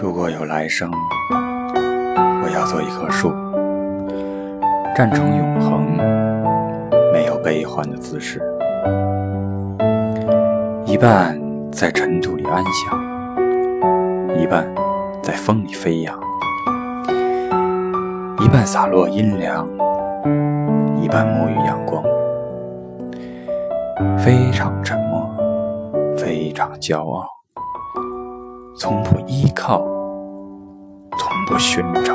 如果有来生，我要做一棵树，站成永恒，没有悲欢的姿势，一半在尘土里安详，一半在风里飞扬，一半洒落阴凉，一半沐浴阳光，非常沉默，非常骄傲，从不依靠。从不寻找。